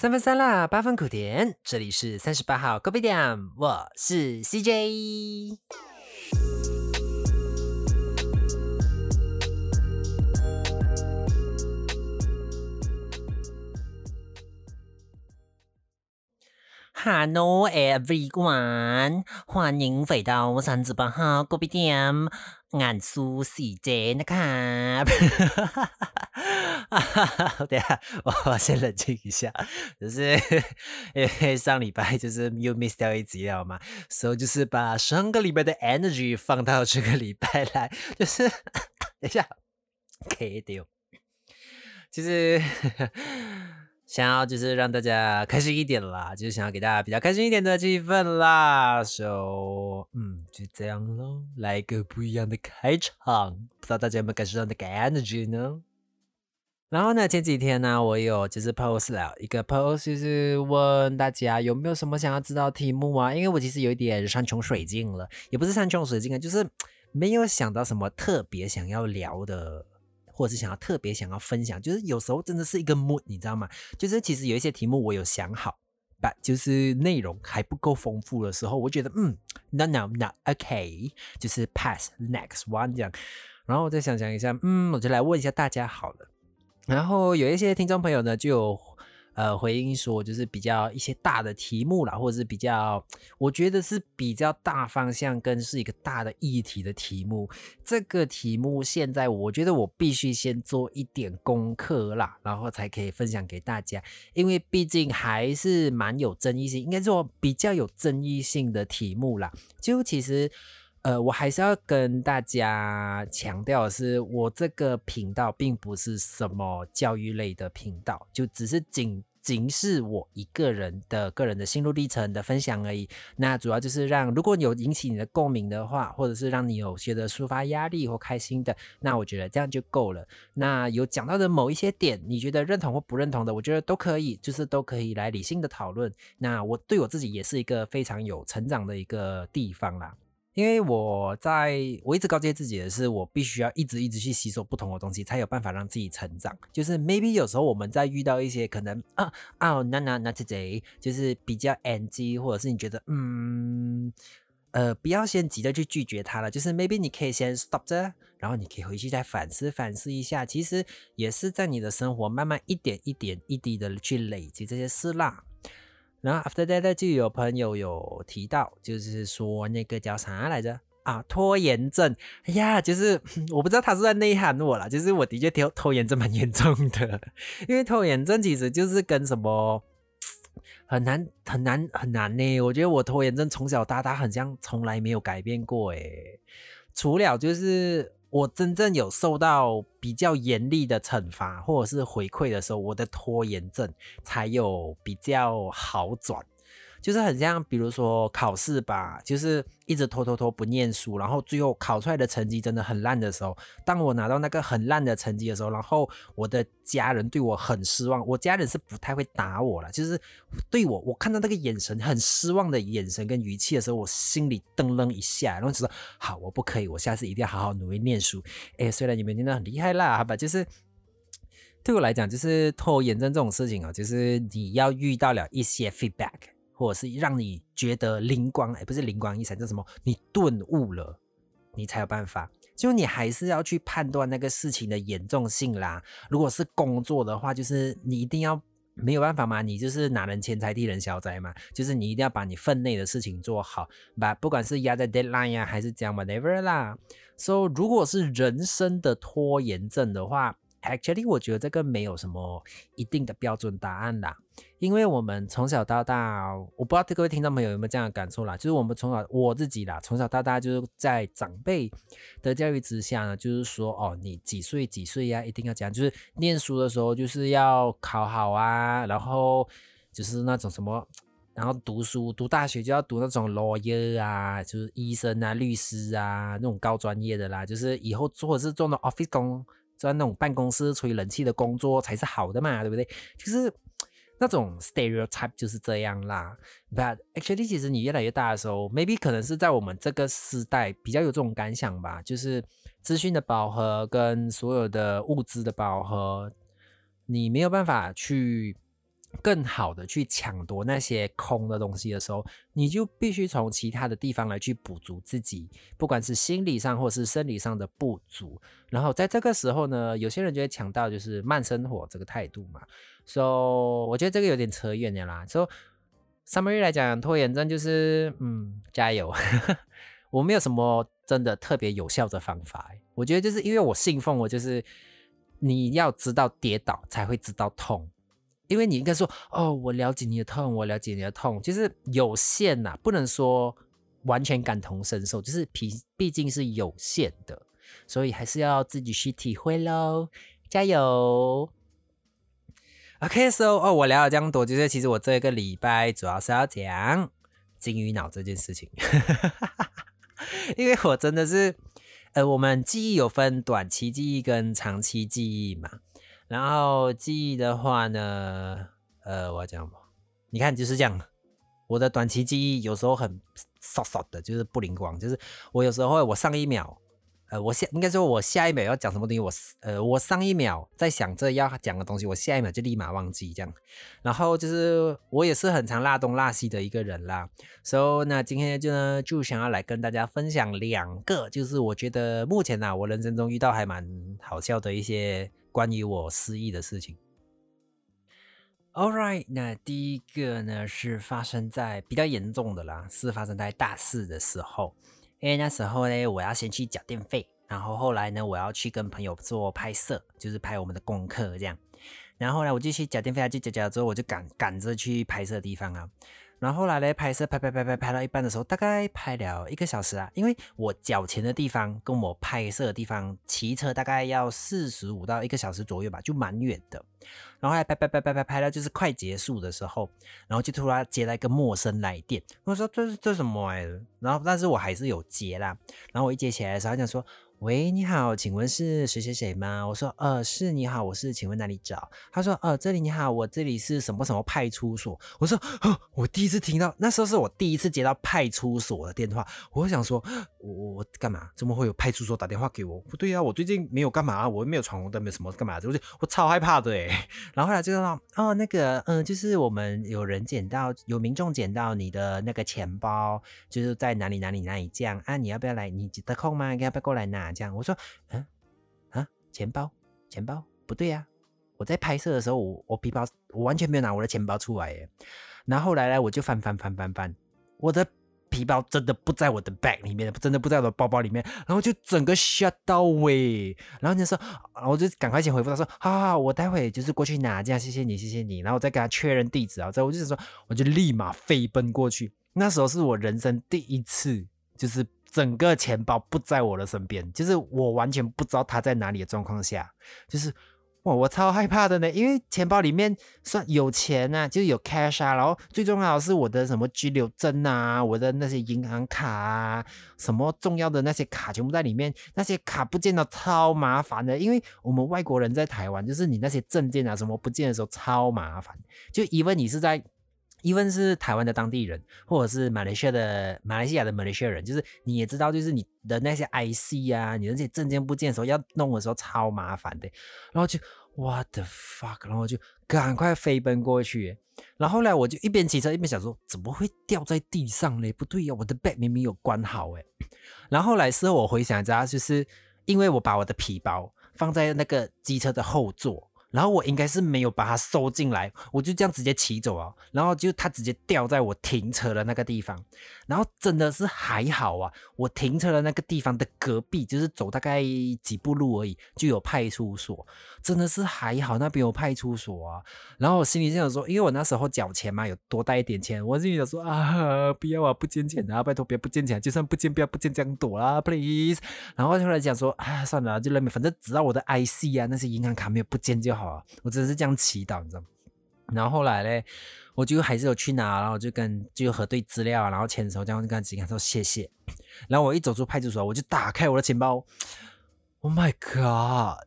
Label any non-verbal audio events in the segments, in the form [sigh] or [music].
三分酸辣，八分苦甜，这里是三十八号咖啡店，我是 CJ。Hello everyone，欢迎回到三十八号咖啡店，俺是 CJ นะครับ[laughs] 等下，我先冷静一下，就是[laughs] 因为上礼拜就是又 miss 掉一集了嘛，所以就是把上个礼拜的 energy 放到这个礼拜来，就是等[laughs] 一下可以丢，就是。 想要就是让大家开心一点啦，就是想要给大家比较开心一点的气氛啦。So，嗯，就这样咯，来一个不一样的开场，不知道大家有没有感受到那个 energy 呢？然后呢，前几天呢，我有就是 post 了一个 post，就是问大家有没有什么想要知道题目啊？因为我其实有一点山穷水尽了，也不是山穷水尽啊，就是没有想到什么特别想要聊的。或者是想要特别想要分享，就是有时候真的是一个 mood，你知道吗？就是其实有一些题目我有想好，but 就是内容还不够丰富的时候，我觉得嗯，no no no，OK，就是 pass next one 这样。然后我再想想一下，嗯，我就来问一下大家好了。然后有一些听众朋友呢，就。呃，回应说就是比较一些大的题目啦，或者是比较，我觉得是比较大方向跟是一个大的议题的题目。这个题目现在我觉得我必须先做一点功课啦，然后才可以分享给大家，因为毕竟还是蛮有争议性，应该说比较有争议性的题目啦。就其实，呃，我还是要跟大家强调的是，我这个频道并不是什么教育类的频道，就只是仅。仅是我一个人的个人的心路历程的分享而已。那主要就是让，如果有引起你的共鸣的话，或者是让你有觉得抒发压力或开心的，那我觉得这样就够了。那有讲到的某一些点，你觉得认同或不认同的，我觉得都可以，就是都可以来理性的讨论。那我对我自己也是一个非常有成长的一个地方啦。因为我在我一直告诫自己的是，我必须要一直一直去吸收不同的东西，才有办法让自己成长。就是 maybe 有时候我们在遇到一些可能啊啊那那那 today，就是比较 NG，或者是你觉得嗯呃不要先急着去拒绝他了，就是 maybe 你可以先 stop 着，然后你可以回去再反思反思一下，其实也是在你的生活慢慢一点一点一滴的去累积这些事啦。然后 after that 就有朋友有提到，就是说那个叫啥来着啊？拖延症。哎呀，就是 [laughs] 我不知道他是在内涵我啦，就是我的确拖拖延症蛮严重的。因为拖延症其实就是跟什么很难很难很难呢？我觉得我拖延症从小到大很像从来没有改变过诶，除了就是。我真正有受到比较严厉的惩罚或者是回馈的时候，我的拖延症才有比较好转。就是很像，比如说考试吧，就是一直拖拖拖不念书，然后最后考出来的成绩真的很烂的时候，当我拿到那个很烂的成绩的时候，然后我的家人对我很失望，我家人是不太会打我了，就是对我，我看到那个眼神很失望的眼神跟语气的时候，我心里噔楞一下，然后就说好，我不可以，我下次一定要好好努力念书。哎，虽然你们真的很厉害啦，好吧，就是对我来讲，就是拖延症这种事情啊，就是你要遇到了一些 feedback。或者是让你觉得灵光，哎，不是灵光一闪，叫什么？你顿悟了，你才有办法。就你还是要去判断那个事情的严重性啦。如果是工作的话，就是你一定要没有办法嘛，你就是拿人钱财替人消灾嘛，就是你一定要把你分内的事情做好，把不管是压在 deadline 呀，还是这样 whatever 啦。So 如果是人生的拖延症的话。Actually，我觉得这个没有什么一定的标准答案啦，因为我们从小到大，我不知道各位听众朋友有没有这样的感受啦，就是我们从小我自己啦，从小到大就是在长辈的教育之下呢，就是说哦，你几岁几岁呀，一定要讲，就是念书的时候就是要考好啊，然后就是那种什么，然后读书读大学就要读那种 lawyer 啊，就是医生啊、律师啊那种高专业的啦，就是以后做的是做那 office 工。在那种办公室吹冷气的工作才是好的嘛，对不对？就是那种 stereotype 就是这样啦。But actually，其实你越来越大的时候，maybe 可能是在我们这个时代比较有这种感想吧，就是资讯的饱和跟所有的物资的饱和，你没有办法去更好的去抢夺那些空的东西的时候，你就必须从其他的地方来去补足自己，不管是心理上或是生理上的不足。然后在这个时候呢，有些人就会强调就是慢生活这个态度嘛。So 我觉得这个有点扯远了啦。So summary 来讲，拖延症就是嗯，加油。[laughs] 我没有什么真的特别有效的方法。我觉得就是因为我信奉我就是你要知道跌倒才会知道痛。因为你应该说哦，我了解你的痛，我了解你的痛，就是有限呐，不能说完全感同身受，就是毕毕竟是有限的，所以还是要自己去体会喽，加油。OK，so 哦，我聊了这么多，就是其实我这个礼拜主要是要讲金鱼脑这件事情，[laughs] 因为我真的是，呃，我们记忆有分短期记忆跟长期记忆嘛。然后记忆的话呢，呃，我要讲什么？你看就是这样，我的短期记忆有时候很少少的，就是不灵光，就是我有时候我上一秒，呃，我下应该说我下一秒要讲什么东西，我呃，我上一秒在想着要讲的东西，我下一秒就立马忘记这样。然后就是我也是很常拉东拉西的一个人啦，所以那今天就呢就想要来跟大家分享两个，就是我觉得目前呢我人生中遇到还蛮好笑的一些。关于我失忆的事情。All right，那第一个呢是发生在比较严重的啦，是发生在大四的时候。因为那时候呢，我要先去缴电费，然后后来呢，我要去跟朋友做拍摄，就是拍我们的功课这样。然后呢，我就去缴电费，就缴缴之后，我就赶赶着去拍摄地方啊。然后后来呢，拍摄拍拍拍拍拍到一半的时候，大概拍了一个小时啊。因为我脚前的地方跟我拍摄的地方骑车大概要四十五到一个小时左右吧，就蛮远的。然后来拍拍拍拍拍拍到就是快结束的时候，然后就突然接到一个陌生来电，我说这是这什么来着？然后但是我还是有接啦。然后我一接起来的时候，他讲说。喂，你好，请问是谁谁谁吗？我说，呃，是，你好，我是，请问哪里找？他说，呃，这里你好，我这里是什么什么派出所。我说，我第一次听到，那时候是我第一次接到派出所的电话。我想说，我我我干嘛？怎么会有派出所打电话给我？不对呀，我最近没有干嘛，我又没有闯红灯，没有什么干嘛，我就我超害怕的哎。然后后来就说，哦，那个，嗯，就是我们有人捡到，有民众捡到你的那个钱包，就是在哪里哪里哪里这样啊？你要不要来？你得空吗？要不要过来拿？这样我说，嗯啊，钱包，钱包不对呀！我在拍摄的时候，我我皮包我完全没有拿我的钱包出来耶。然后后来呢，我就翻翻翻翻翻，我的皮包真的不在我的 bag 里面，真的不在我的包包里面。然后就整个 shut 到位。然后就说，我就赶快先回复他说，好好好，我待会就是过去拿，这样谢谢你，谢谢你。然后我再跟他确认地址啊，之后我就说，我就立马飞奔过去。那时候是我人生第一次，就是。整个钱包不在我的身边，就是我完全不知道他在哪里的状况下，就是哇，我超害怕的呢，因为钱包里面算有钱啊，就是有 cash 啊，然后最重要的是我的什么居留证啊，我的那些银行卡啊，什么重要的那些卡全部在里面，那些卡不见了超麻烦的，因为我们外国人在台湾，就是你那些证件啊什么不见的时候超麻烦，就以为你是在。一份是台湾的当地人，或者是马来西亚的马来西亚的马来西亚人，就是你也知道，就是你的那些 IC 啊，你那些证件不见的时候，要弄的时候超麻烦的。然后就 What the fuck，然后就赶快飞奔过去。然后后来我就一边骑车一边想说，怎么会掉在地上嘞？不对呀，我的 bag 明明有关好诶。然后后来事后我回想一下，就是因为我把我的皮包放在那个机车的后座。然后我应该是没有把它收进来，我就这样直接骑走啊，然后就它直接掉在我停车的那个地方，然后真的是还好啊，我停车的那个地方的隔壁就是走大概几步路而已，就有派出所，真的是还好那边有派出所啊。然后我心里就想说，因为我那时候缴钱嘛，有多带一点钱，我心里想说啊，不要啊，不见钱啊，拜托不要不见钱，就算不见不要不见这样躲啦，please。然后后来讲说，啊，算了，就认命，反正只要我的 IC 啊那些银行卡没有不见就好。好，我真的是这样祈祷，你知道吗？然后后来嘞，我就还是有去拿，然后就跟就核对资料，然后签收，这样就跟警察说谢谢。然后我一走出派出所，我就打开我的钱包，Oh my God！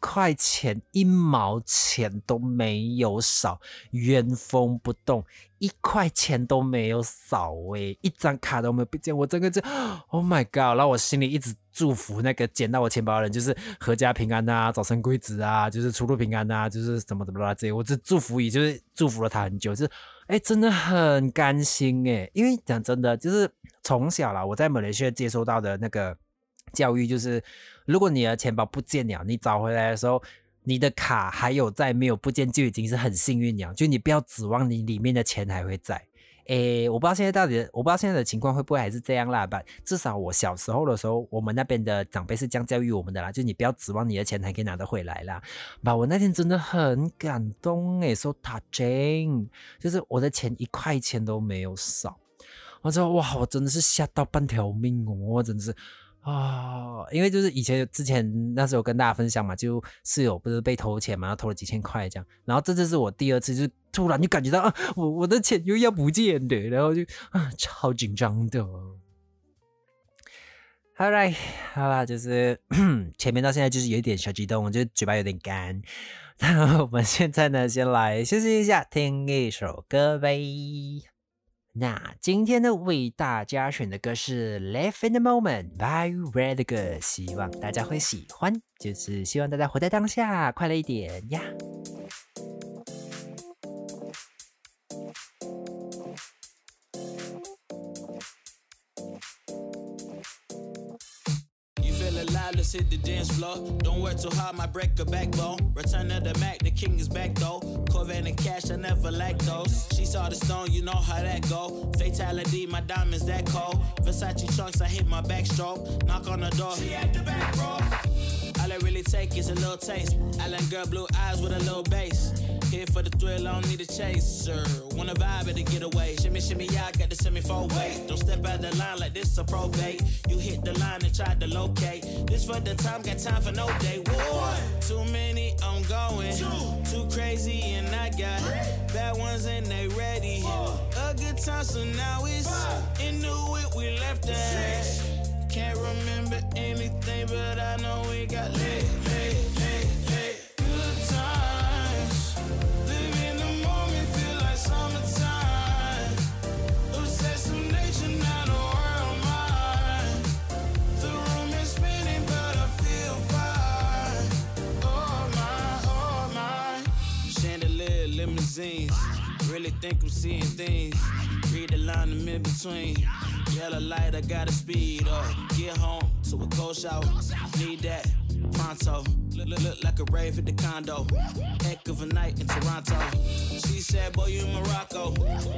块钱一毛钱都没有少，原封不动，一块钱都没有少诶，一张卡都没有不见，我整个就 Oh my God！然后我心里一直祝福那个捡到我钱包的人，就是阖家平安啊，早生贵子啊，就是出入平安啊，就是怎么怎么啦这些，我这祝福语就是祝福了他很久，就是哎，真的很甘心诶，因为讲真的，就是从小啦，我在马来西亚接收到的那个教育就是。如果你的钱包不见了，你找回来的时候，你的卡还有在，没有不见就已经是很幸运了。就你不要指望你里面的钱还会在。诶，我不知道现在到底，我不知道现在的情况会不会还是这样啦。吧，至少我小时候的时候，我们那边的长辈是这样教育我们的啦。就你不要指望你的钱还可以拿得回来啦。吧，我那天真的很感动诶，so touching，就是我的钱一块钱都没有少。我说哇，我真的是吓到半条命哦，我真的是。啊，因为就是以前之前那时候跟大家分享嘛，就室友不是被偷钱嘛，然后偷了几千块这样，然后这次是我第二次，就突然就感觉到啊，我我的钱又要不见的，然后就啊超紧张的。好来，好啦，就是 [coughs] 前面到现在就是有一点小激动，就是嘴巴有点干。那我们现在呢，先来休息一下，听一首歌呗。那今天呢，为大家选的歌是《Live in the Moment》by Red 哥，希望大家会喜欢，就是希望大家活在当下，快乐一点呀。Let's hit the dance floor. Don't work too hard, my break a backbone. Return of the Mac, the king is back though. Corvette and cash, I never lack those. She saw the stone, you know how that go. Fatality, my diamonds that cold. Versace trunks, I hit my backstroke. Knock on the door, she at the back, bro. All I really take is a little taste. Island girl, blue eyes with a little bass. Here for the thrill, I don't need a chaser. Wanna vibe at a getaway. Shimmy, shimmy, yeah, I got the semi four way. Don't step out the line like this a probate. You hit the line and try to locate. This for the time, got time for no day. One, too many, I'm going. Two, too crazy, and I got bad ones and they ready. Four, a good time, so now it's into it, we left that. Can't remember anything, but I know we got I'm seeing things. Read the line in between. Yellow light, I gotta speed up. Get home to a cold shower. Need that pronto. Look, look, look like a rave at the condo. Heck of a night in Toronto. She said, Boy, you in Morocco.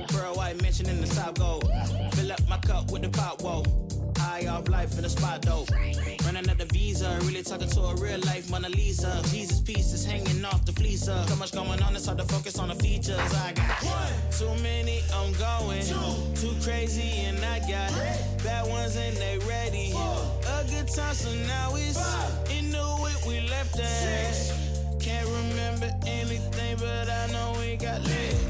Pearl white mention in the top. Fill up my cup with the pop, whoa. High off life in the spot, though. Running up the visa, really talking to a real life Mona Lisa. Jesus pieces hanging off the fleecer. So much going on, it's hard to focus on the features. I got one, too many, I'm going. Two, too crazy, and I got three, bad ones and they ready. Four, A good time, so now it's into it, we left that. Can't remember anything, but I know we got lit.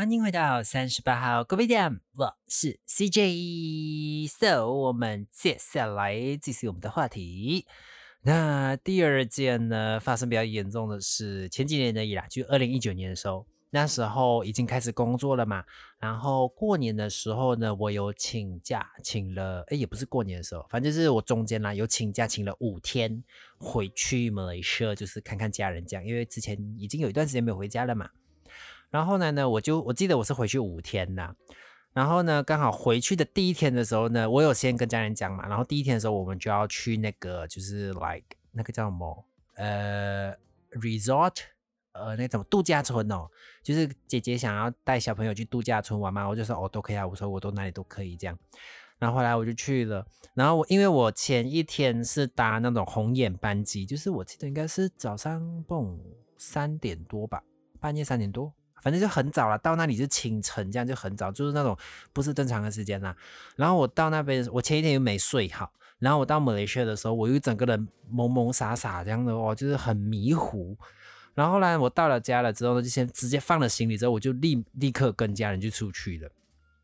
欢迎回到三十八号各位点，我是 CJ。So，我们接下来继续我们的话题。那第二件呢，发生比较严重的是前几年的以来，就二零一九年的时候，那时候已经开始工作了嘛。然后过年的时候呢，我有请假，请了，哎，也不是过年的时候，反正就是我中间啦，有请假，请了五天回去马来西亚，就是看看家人这样，因为之前已经有一段时间没有回家了嘛。然后呢呢，我就我记得我是回去五天呐，然后呢，刚好回去的第一天的时候呢，我有先跟家人讲嘛，然后第一天的时候我们就要去那个就是 like 那个叫什么呃 resort 呃那种度假村哦，就是姐姐想要带小朋友去度假村玩嘛，我就说哦都可以啊，我说我都哪里都可以这样。然后后来我就去了，然后我因为我前一天是搭那种红眼班机，就是我记得应该是早上蹦三点多吧，半夜三点多，反正就很早了，到那里是清晨，这样就很早，就是那种不是正常的时间啦。然后我到那边，我前一天又没睡好，然后我到马来西亚的时候，我又整个人懵懵傻傻这样的哦，就是很迷糊。然后呢我到了家了之后呢，就先直接放了行李之后，我就立立刻跟家人就出去了。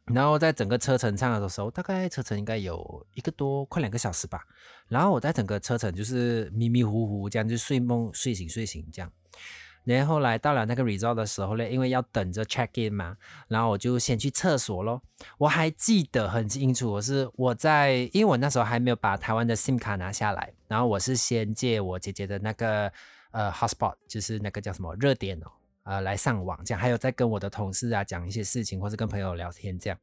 然后在整个车程上的时候，大概车程应该有一个多快两个小时吧。然后我在整个车程就是迷迷糊糊这样，就睡梦睡醒睡醒这样。然后来到了那个 resort 的时候呢，因为要等着 check in 嘛，然后我就先去厕所咯。我还记得很清楚，我是我在，因为我那时候还没有把台湾的 SIM 卡拿下来，然后我是先借我姐姐的那个呃 hotspot，就是那个叫什么热点哦。呃，来上网这样，还有在跟我的同事啊讲一些事情，或是跟朋友聊天这样。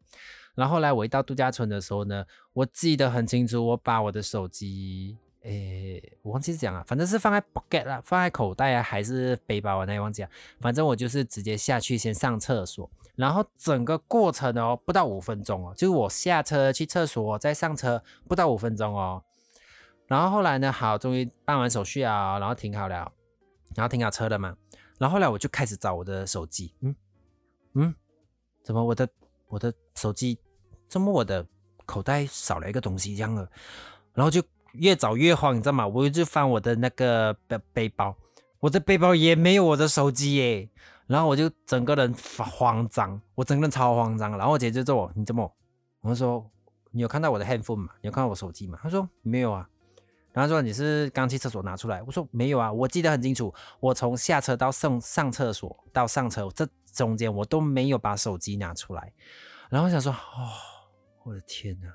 然后来我一到度假村的时候呢，我记得很清楚，我把我的手机，诶，我忘记讲了，反正是放在 pocket 啦，放在口袋啊，还是背包啊，那忘记了。反正我就是直接下去先上厕所，然后整个过程哦，不到五分钟哦，就是我下车去厕所再上车，不到五分钟哦。然后后来呢，好，终于办完手续啊，然后停好了，然后停好车了嘛。然后后来我就开始找我的手机，嗯嗯，怎么我的我的手机，怎么我的口袋少了一个东西这样的？然后就越找越慌，你知道吗？我就翻我的那个背背包，我的背包也没有我的手机耶。然后我就整个人慌张，我整个人超慌张。然后我姐姐就问我：“你怎么？”我就说：“你有看到我的 handphone 吗？有看到我手机吗？”他说：“没有啊。”然后说你是刚去厕所拿出来，我说没有啊，我记得很清楚，我从下车到上上厕所到上车这中间我都没有把手机拿出来。然后我想说哦，我的天呐，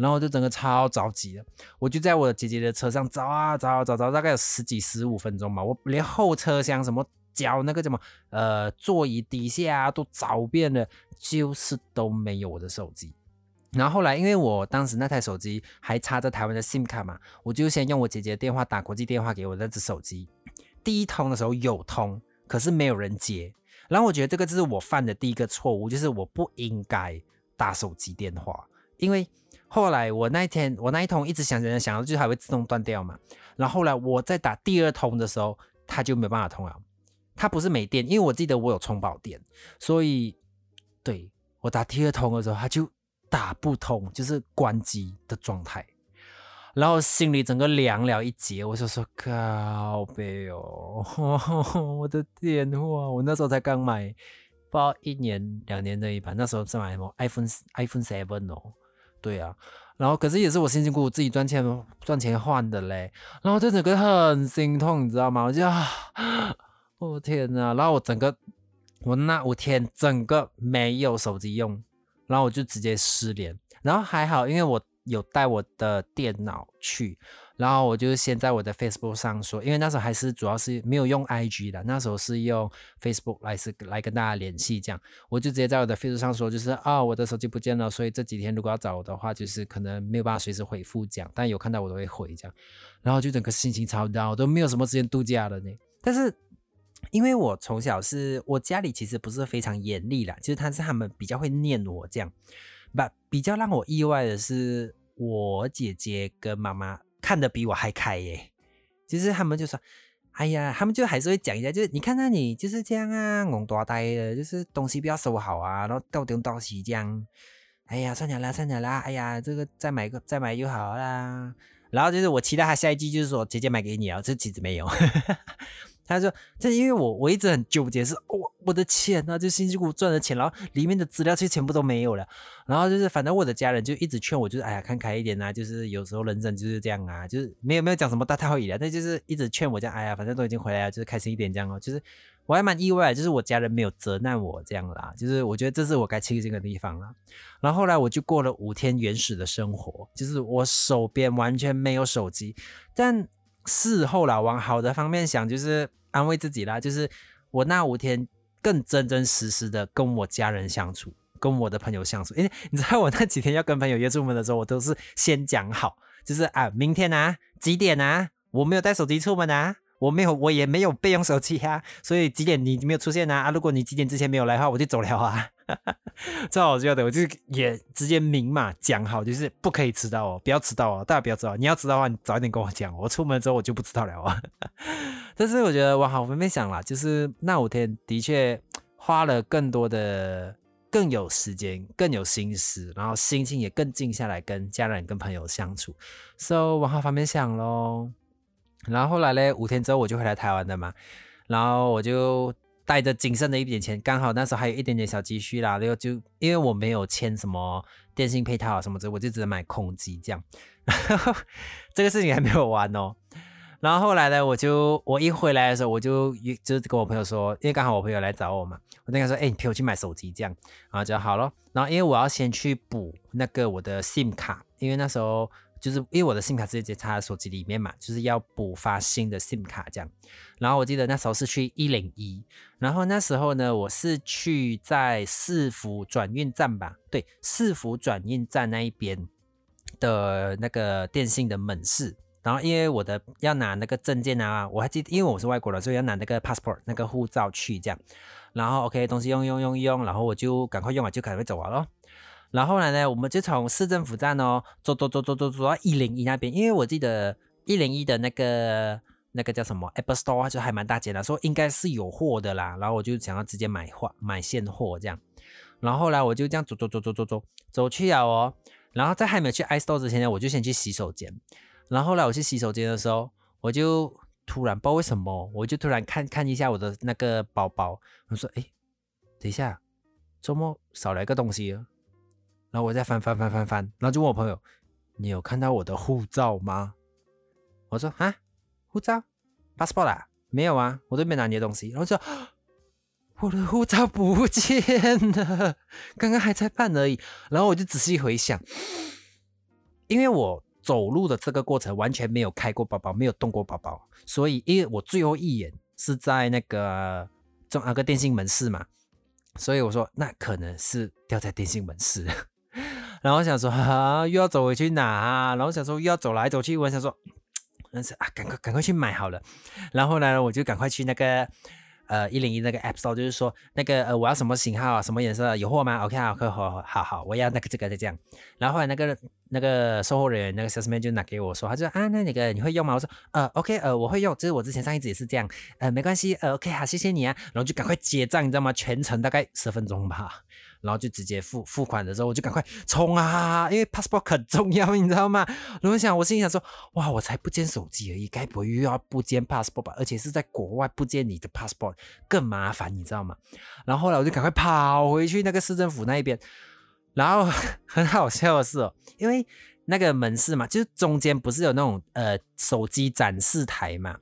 然后我就整个超着急的，我就在我姐姐的车上找啊找找找，大概有十几十五分钟吧，我连后车厢什么脚那个什么呃座椅底下啊都找遍了，就是都没有我的手机。然后后来，因为我当时那台手机还插着台湾的 SIM 卡嘛，我就先用我姐姐的电话打国际电话给我那只手机。第一通的时候有通，可是没有人接。然后我觉得这个就是我犯的第一个错误，就是我不应该打手机电话。因为后来我那一天我那一通一直想着想到，就是还会自动断掉嘛。然后后来我在打第二通的时候，它就没办法通了。它不是没电，因为我记得我有充饱电，所以对我打第二通的时候，它就。打不通，就是关机的状态，然后心里整个凉了一截。我就说：“靠背哦，[laughs] 我的电话，我那时候才刚买，不知道一年两年的一版，那时候是买什么 iPhone iPhone Seven 哦，对啊，然后可是也是我辛辛苦苦自己赚钱赚钱换的嘞，然后就整个很心痛，你知道吗？我就啊，我 [gasps] 天呐，然后我整个我那五天整个没有手机用。然后我就直接失联，然后还好，因为我有带我的电脑去，然后我就先在我的 Facebook 上说，因为那时候还是主要是没有用 IG 的，那时候是用 Facebook 来是来跟大家联系，这样我就直接在我的 Facebook 上说，就是啊，我的手机不见了，所以这几天如果要找我的话，就是可能没有办法随时回复这样，但有看到我都会回这样，然后就整个心情超糟，我都没有什么时间度假了呢，但是。因为我从小是我家里其实不是非常严厉啦，就是他是他们比较会念我这样，不比较让我意外的是，我姐姐跟妈妈看的比我还开耶，就是他们就说，哎呀，他们就还是会讲一下，就是你看到你就是这样啊，懵多呆的，就是东西不要收好啊，然后到东到西这样，哎呀，算了啦，算了啦，哎呀，这个再买个再买就好啦，然后就是我期待他下一句就是说，姐姐买给你啊，这其实没有。他说：“这因为我我一直很纠结，是我我的钱啊，就辛辛苦苦赚的钱，然后里面的资料其实全部都没有了。然后就是反正我的家人就一直劝我，就是哎呀看开一点啊，就是有时候人生就是这样啊，就是没有没有讲什么大道理了，但就是一直劝我讲，哎呀反正都已经回来了，就是开心一点这样哦。就是我还蛮意外，就是我家人没有责难我这样啦，就是我觉得这是我该庆幸的地方了。然后后来我就过了五天原始的生活，就是我手边完全没有手机，但事后啦，往好的方面想，就是。安慰自己啦，就是我那五天更真真实实的跟我家人相处，跟我的朋友相处。因为你知道，我那几天要跟朋友约出门的时候，我都是先讲好，就是啊，明天啊几点啊，我没有带手机出门啊，我没有，我也没有备用手机啊，所以几点你没有出现啊？啊，如果你几点之前没有来的话，我就走了啊。[laughs] 超好笑的，我就是也直接明嘛讲好，就是不可以迟到哦，不要迟到哦，大家不要迟到。你要迟到的话，你早一点跟我讲，我出门之后我就不知道了啊。[laughs] 但是我觉得我好分别想了，就是那五天的确花了更多的、更有时间、更有心思，然后心情也更静下来，跟家人、跟朋友相处。So 往好方面想喽。然后后来嘞，五天之后我就回来台湾的嘛，然后我就。带着仅剩的一点钱，刚好那时候还有一点点小积蓄啦，然后就因为我没有签什么电信配套啊什么的，我就只能买空机这样。[laughs] 这个事情还没有完哦。然后后来呢，我就我一回来的时候，我就就跟我朋友说，因为刚好我朋友来找我嘛，我跟他说，哎，你陪我去买手机这样，然后就好了。然后因为我要先去补那个我的 SIM 卡，因为那时候。就是因为我的 SIM 卡直接插在手机里面嘛，就是要补发新的 SIM 卡这样。然后我记得那时候是去一零一，然后那时候呢，我是去在市府转运站吧，对，市府转运站那一边的那个电信的门市。然后因为我的要拿那个证件啊，我还记得，因为我是外国人，所以要拿那个 passport 那个护照去这样。然后 OK，东西用用用用，然后我就赶快用完就赶快走完咯。然后来呢，我们就从市政府站哦，走走走走走走到一零一那边，因为我记得一零一的那个那个叫什么 Apple Store 就还蛮大间的，说应该是有货的啦。然后我就想要直接买货，买现货这样。然后后来我就这样走走走走走走走去了哦。然后在还没有去 iStore 之前呢，我就先去洗手间。然后后来我去洗手间的时候，我就突然不知道为什么，我就突然看看一下我的那个包包，我说：“哎，等一下，周末少了一个东西。”然后我再翻翻翻翻翻，然后就问我朋友：“你有看到我的护照吗？”我说：“啊，护照，passport 啊，没有啊，我都没拿你的东西。”然后说：“我的护照不见了，刚刚还在办而已。”然后我就仔细回想，因为我走路的这个过程完全没有开过包包，没有动过包包，所以因为我最后一眼是在那个中那个电信门市嘛，所以我说那可能是掉在电信门市。然后想说啊，又要走回去拿，然后想说又要走来走去，我想说，但是啊，赶快赶快去买好了。然后呢，我就赶快去那个呃一零一那个 App Store，就是说那个呃我要什么型号啊，什么颜色有货吗？OK 啊，好好好好，我要那个这个就这样。然后后来那个那个售货人员那个 salesman 就拿给我说，他就说啊，那那个你会用吗？我说呃 OK 呃我会用，就是我之前上一次也是这样，呃没关系呃 OK 好谢谢你啊，然后就赶快结账，你知道吗？全程大概十分钟吧。然后就直接付付款的时候，我就赶快冲啊，因为 passport 很重要，你知道吗？然后想，我心里想说，哇，我才不见手机而已，该不会又要不见 passport 吧？而且是在国外不见你的 passport 更麻烦，你知道吗？然后后来我就赶快跑回去那个市政府那一边，然后 [laughs] 很好笑的是哦，因为那个门市嘛，就是中间不是有那种呃手机展示台嘛，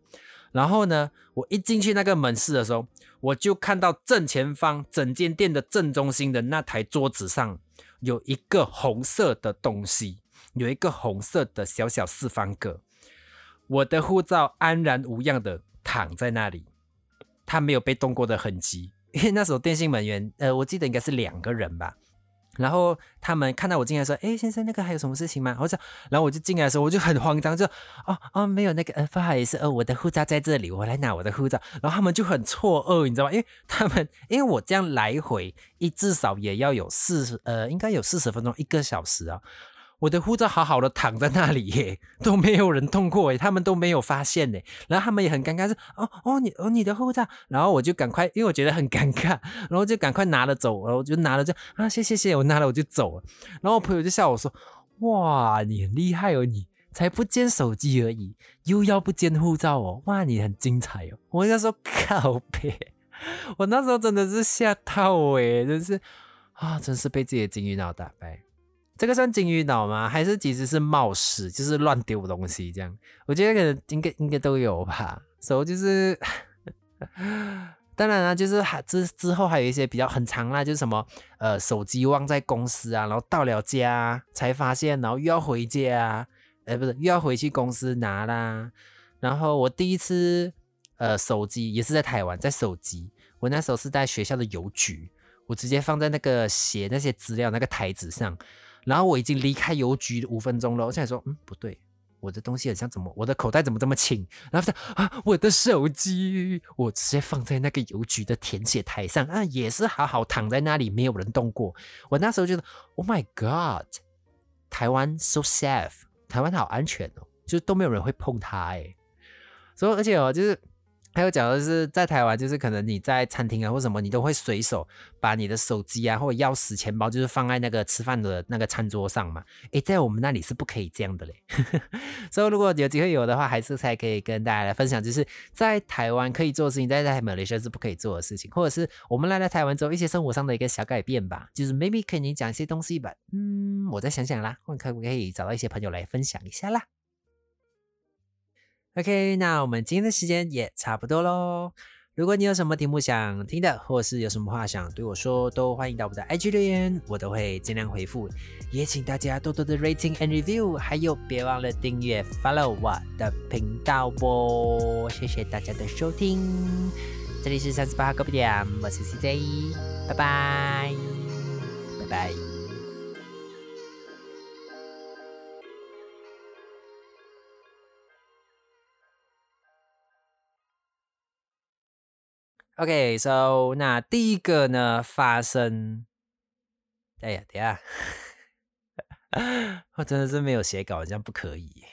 然后呢，我一进去那个门市的时候。我就看到正前方整间店的正中心的那台桌子上有一个红色的东西，有一个红色的小小四方格，我的护照安然无恙的躺在那里，它没有被动过的痕迹。因为那时候电信门员，呃，我记得应该是两个人吧。然后他们看到我进来说：“哎，先生，那个还有什么事情吗？”或者，然后我就进来的时候，我就很慌张，就哦哦，没有那个，呃，不好意思，呃，我的护照在这里，我来拿我的护照。然后他们就很错愕，你知道吗？因为他们，[laughs] 因为我这样来回一至少也要有四十，呃，应该有四十分钟，一个小时啊。我的护照好好的躺在那里耶，都没有人动过耶，他们都没有发现呢。然后他们也很尴尬，是哦哦你哦你的护照，然后我就赶快，因为我觉得很尴尬，然后就赶快拿了走，然后我就拿了就啊谢谢谢，我拿了我就走了。然后我朋友就笑我说，哇你很厉害哦，你才不见手机而已，又要不见护照哦，哇你很精彩哦。我跟他说靠别，我那时候真的是吓到哎，真是啊，真是被自己的金鱼脑打败。这个算金鱼脑吗？还是其实是冒失，就是乱丢东西这样？我觉得可能应该应该都有吧。所以就是，[laughs] 当然了，就是还之之后还有一些比较很长啦，就是什么呃手机忘在公司啊，然后到了家才发现，然后又要回家，哎不是又要回去公司拿啦。然后我第一次呃手机也是在台湾，在手机，我那时候是在学校的邮局，我直接放在那个写那些资料那个台子上。然后我已经离开邮局五分钟了，我现在说，嗯，不对，我的东西很像怎么，我的口袋怎么这么轻？然后他啊，我的手机，我直接放在那个邮局的填写台上啊，也是好好躺在那里，没有人动过。我那时候觉得，Oh my God，台湾 so safe，台湾好安全哦，就是都没有人会碰它哎。所以而且哦，就是。还有讲的是，在台湾，就是可能你在餐厅啊或什么，你都会随手把你的手机啊或者钥匙、钱包，就是放在那个吃饭的那个餐桌上嘛。诶，在我们那里是不可以这样的嘞。[laughs] 所以如果有机会有的话，还是才可以跟大家来分享，就是在台湾可以做的事情，在在马来西亚是不可以做的事情，或者是我们来到台湾之后一些生活上的一个小改变吧。就是 maybe 可以讲一些东西吧。嗯，我再想想啦，看可不可以找到一些朋友来分享一下啦。OK，那我们今天的时间也差不多喽。如果你有什么题目想听的，或是有什么话想对我说，都欢迎到我的 IG 留言，我都会尽量回复。也请大家多多的 rating and review，还有别忘了订阅 follow 我的频道哦。谢谢大家的收听，这里是三十八号隔壁店，我是 CJ，拜拜，拜拜。OK，so 那第一个呢发生，哎呀，等下，[laughs] 我真的是没有写稿，好像不可以。